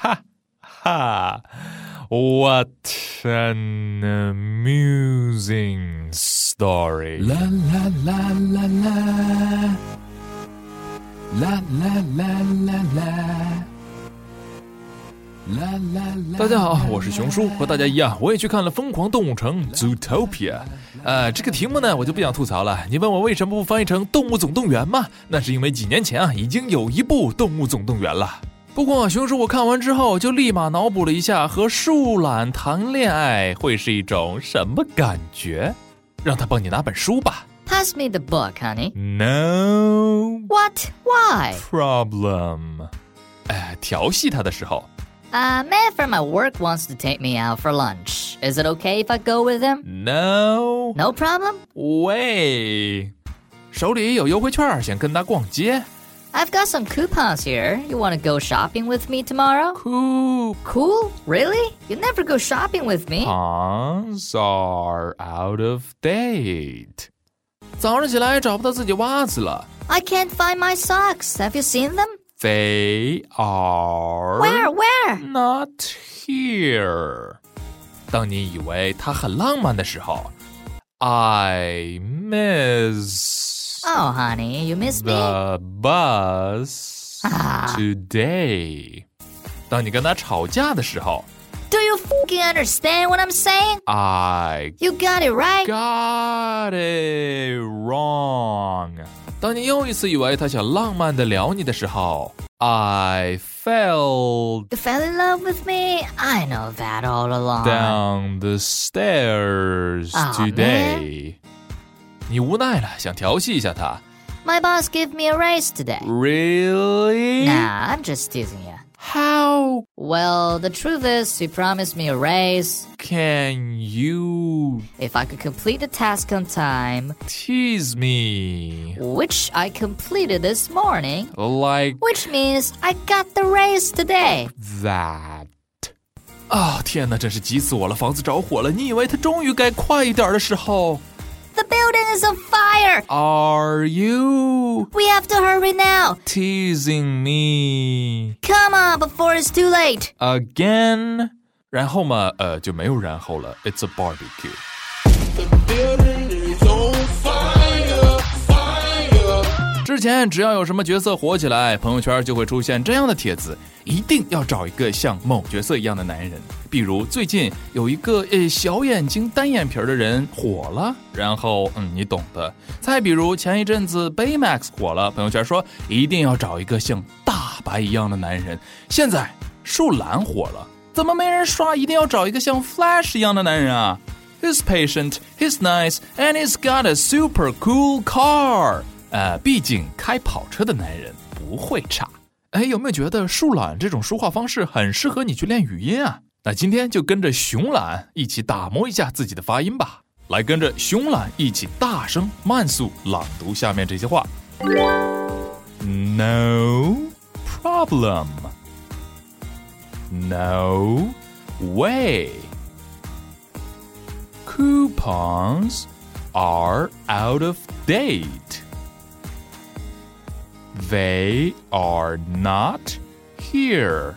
哈哈 What an amusing story. La la la la la. La la la la la. La la la。大家好，我是熊叔，和大家一样，我也去看了《疯狂动物城》（Zootopia）。呃，这个题目呢，我就不想吐槽了。你问我为什么不翻译成《动物总动员》吗？那是因为几年前啊，已经有一部《动物总动员》了。不过，熊叔我看完之后就立马脑补了一下和树懒谈恋爱会是一种什么感觉，让他帮你拿本书吧。Pass me the book, honey. No What? Why? problem。哎，调戏他的时候 A man from my work wants to take me out for lunch. Is it okay if I go with him?，No No problem? way。手里有优惠券，想跟他逛街。I've got some coupons here. You want to go shopping with me tomorrow? Cool Cool? Really? You never go shopping with me. Pawns are out of date。早上起来找不到自己袜子了 I can't find my socks. Have you seen them? ，They are Where? Where? not here。当你以为它很浪漫的时候，I miss Oh, honey, you miss me? the bus Ah. today。当你跟他吵架的时候 Do you fucking understand what I'm saying? ，I You got it right. got it wrong。当你又一次以为他想浪漫的撩你的时候，I fell You fell in love with me? I know that all along. down the stairs Aw, today。 你无奈了，想调戏一下他。 My boss gave me a raise today. Really? Nah, I'm just teasing you. How Well, the truth is, he promised me a raise can you if I could complete the task on time, tease me which I completed this morning, like which means I got the raise today. that？啊、天哪，真是急死我了！房子着火了，你以为它终于该快一点的时候 The building is on fire! ，Are you We have to hurry now! teasing me Come on, before it's too late! again？然后嘛，呃，就没有然后了。It's a barbecue。 之前只要有什么角色火起来，朋友圈就会出现这样的帖子，一定要找一个像某角色一样的男人。比如最近有一个呃小眼睛单眼皮的人火了，然后嗯你懂的。再比如前一阵子 Baymax 火了，朋友圈说一定要找一个像大白一样的男人。现在树懒火了，怎么没人刷一定要找一个像 Flash 一样的男人啊？He's patient, he's nice, and he's got a super cool car. 呃，毕竟开跑车的男人不会差。哎，有没有觉得树懒这种说话方式很适合你去练语音啊？那今天就跟着熊懒一起打磨一下自己的发音吧。来，跟着熊懒一起大声慢速朗读下面这些话。No problem. No way. Coupons are out of date. They are not here.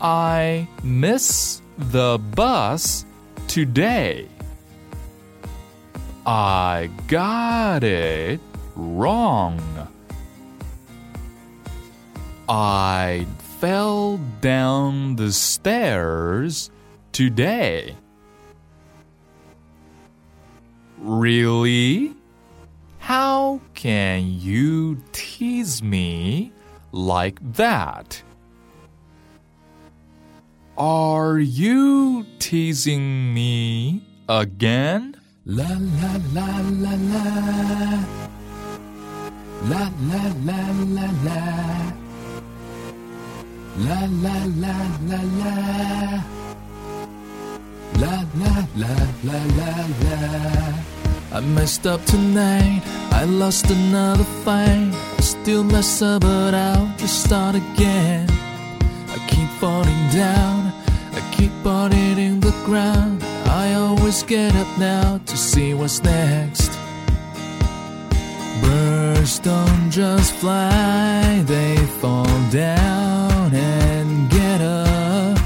I miss the bus today. I got it wrong. I fell down the stairs today. Really? How can you tease me like that? Are you teasing me again? La la la la la. La la la la la. La la la la la. La la la la la la. I messed up tonight. I lost another fight. I still mess up, but I'll just start again. I keep falling down. I keep on hitting the ground. I always get up now to see what's next. Birds don't just fly, they fall down and get up.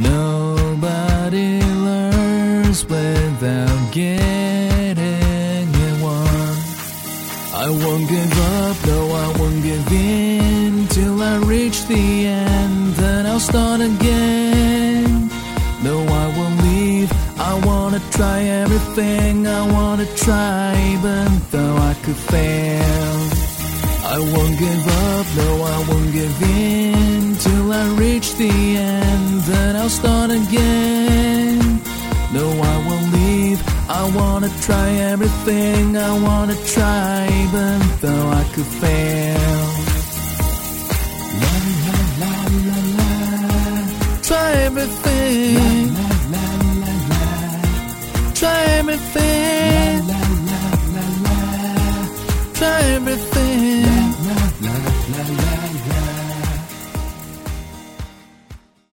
Nobody learns without getting. Won't give up, no, I won't give in till I reach the end. Then I'll start again. No, I won't leave. I wanna try everything. I wanna try, even though I could fail. I won't give up, no, I won't give in till I reach the end. Then I'll start again. I wanna try everything. I wanna try, even though I could fail. La la la la la. Try everything. La la la la la. Try everything.